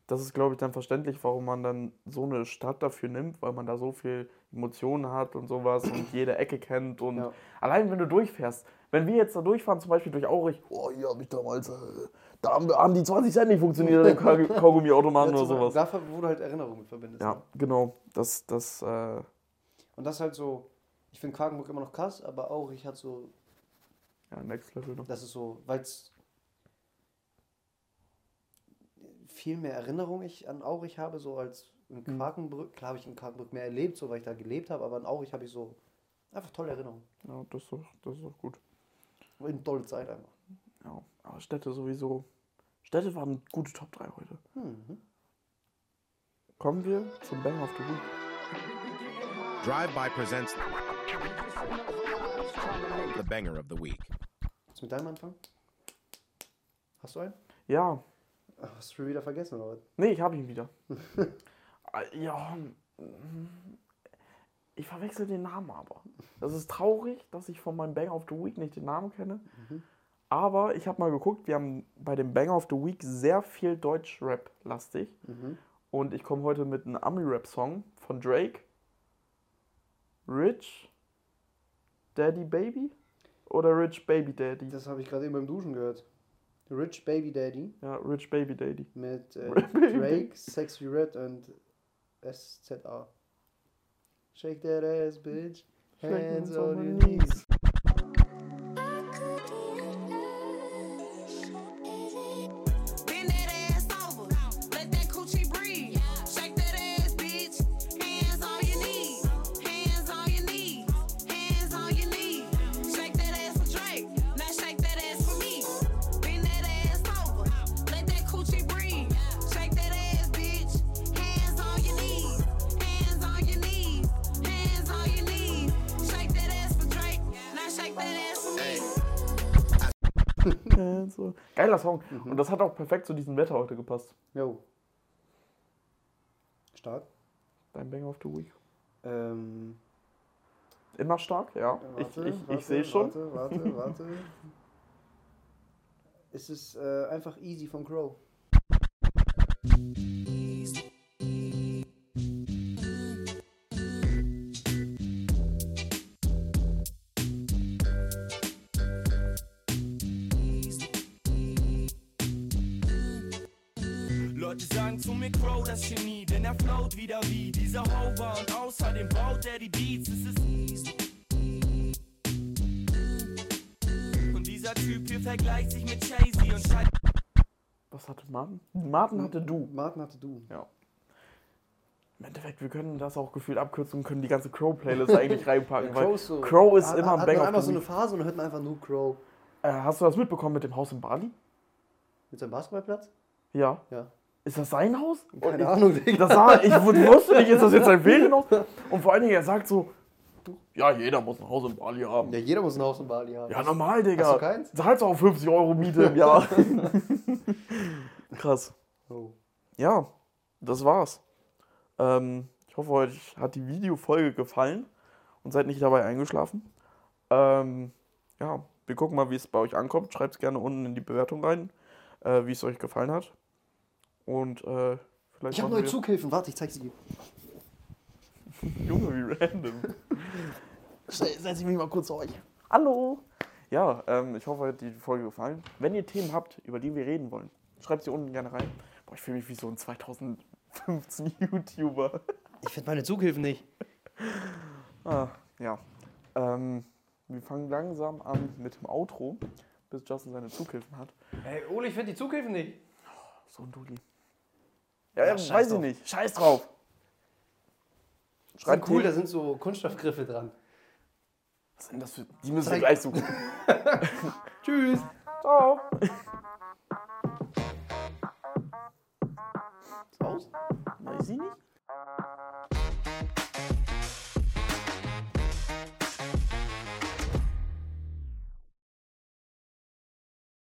das ist, glaube ich, dann verständlich, warum man dann so eine Stadt dafür nimmt, weil man da so viel Emotionen hat und sowas und jede Ecke kennt. Und Ja. allein wenn du durchfährst, wenn wir jetzt da durchfahren, zum Beispiel durch Aurich, oh, hier habe ich damals, äh, da haben, die 20 Cent nicht funktioniert, Kaug- Kaugummi-Automaten oder Ja, zum- sowas. Dafür, wo du halt Erinnerungen mit verbindest. Ja, ne? genau. Das, das, äh, Und das ist halt so, ich finde Quakenburg immer noch krass, aber Aurich hat so, ja, Next Level. Ne? das ist so, weil es viel mehr Erinnerung ich an Aurich habe, so als in Mhm. Quakenbrück. Klar habe ich in Quakenbrück mehr erlebt, so weil ich da gelebt habe, aber in Aurich habe ich so einfach tolle Erinnerungen. Ja, das ist, doch, das ist doch gut. War Eine tolle Zeit einfach. Ja, aber Städte sowieso. Städte waren gute Top 3 heute. Mhm. Kommen wir zum Bang of the Week. Drive-By presents the banger of the week. Willst du mit deinem anfangen? Hast du einen? Ja, hast du schon wieder vergessen, oder? was? nee, ich habe ihn wieder. Äh, ja, ich verwechsel den Namen aber. Das ist traurig, dass ich von meinem Bang of the Week nicht den Namen kenne. Aber ich habe mal geguckt, wir haben bei dem Bang of the Week sehr viel Deutsch-Rap-lastig. Mhm. Und ich komme heute mit einem Ami-Rap-Song von Drake. Rich Daddy Baby? Oder Rich Baby Daddy? Das habe ich gerade eben beim Duschen gehört. Rich Baby Daddy Ja, Rich Baby Daddy. mit äh. Drake, Sexy Red und SZA. Shake that ass, bitch. Hands on your knees. Geiler Song. Und das hat auch perfekt zu diesem Wetter heute gepasst. Jo. Stark. Dein Bang of the Week. Ähm, Immer stark, ja. warte, ich ich, warte, ich sehe schon. Warte, warte, warte. es ist äh, einfach easy von Crow. Wieder wie dieser Hover und außerdem baut er die Beats. Es ist und dieser Typ hier vergleicht sich mit Jay-Z und scheißt Was hatte Martin? Martin hatte du. Martin hatte du. Ja. Im Endeffekt, wir können das auch gefühlt abkürzen und können die ganze Crow-Playlist eigentlich reinpacken. weil Crow, so, Crow ist hat, immer ein hat Bang man of einfach so eine. Phase und dann hört man einfach nur Crow. Äh, hast du das mitbekommen mit dem Haus in Bali? Mit seinem Basketballplatz? Ja. Ja. Ist das sein Haus? Keine ich, Ahnung, Digga. Das ich wu- wusste nicht, ist das jetzt ein Ferienhaus? Und vor allen Dingen, er sagt so, ja, jeder muss ein Haus in Bali haben. Ja, jeder muss ein Haus in Bali haben. Ja, normal, Digga. Hast du keins? Zahlst auch 50 Euro Miete im Jahr. Krass. Oh. Ja, das war's. Ähm, ich hoffe, euch hat die Videofolge gefallen und seid nicht dabei eingeschlafen. Ähm, ja, wir gucken mal, wie es bei euch ankommt. Schreibt es gerne unten in die Bewertung rein, äh, wie es euch gefallen hat. Und äh, vielleicht Ich habe neue wir- Zughilfen. Warte, ich zeig sie dir. Junge, wie random. Setz ich mich mal kurz zu euch. Hallo. Ja, ähm, ich hoffe, euch hat die Folge gefallen. Wenn ihr Themen habt, über die wir reden wollen, schreibt sie unten gerne rein. Boah, ich fühle mich wie so ein 2015 YouTuber. Ich finde meine Zughilfen nicht. Ah, ja. Ähm, wir fangen langsam an mit dem Outro, bis Justin seine Zughilfen hat. Hey, Uli, ich finde die Zughilfen nicht. So ein Dulli. Ja, ja weiß drauf. ich nicht. Scheiß drauf. Schreibt cool, da sind so Kunststoffgriffe dran. Was sind das für. Die müssen wir gleich suchen. Tschüss. Ciao. Ist aus? Weiß ich nicht.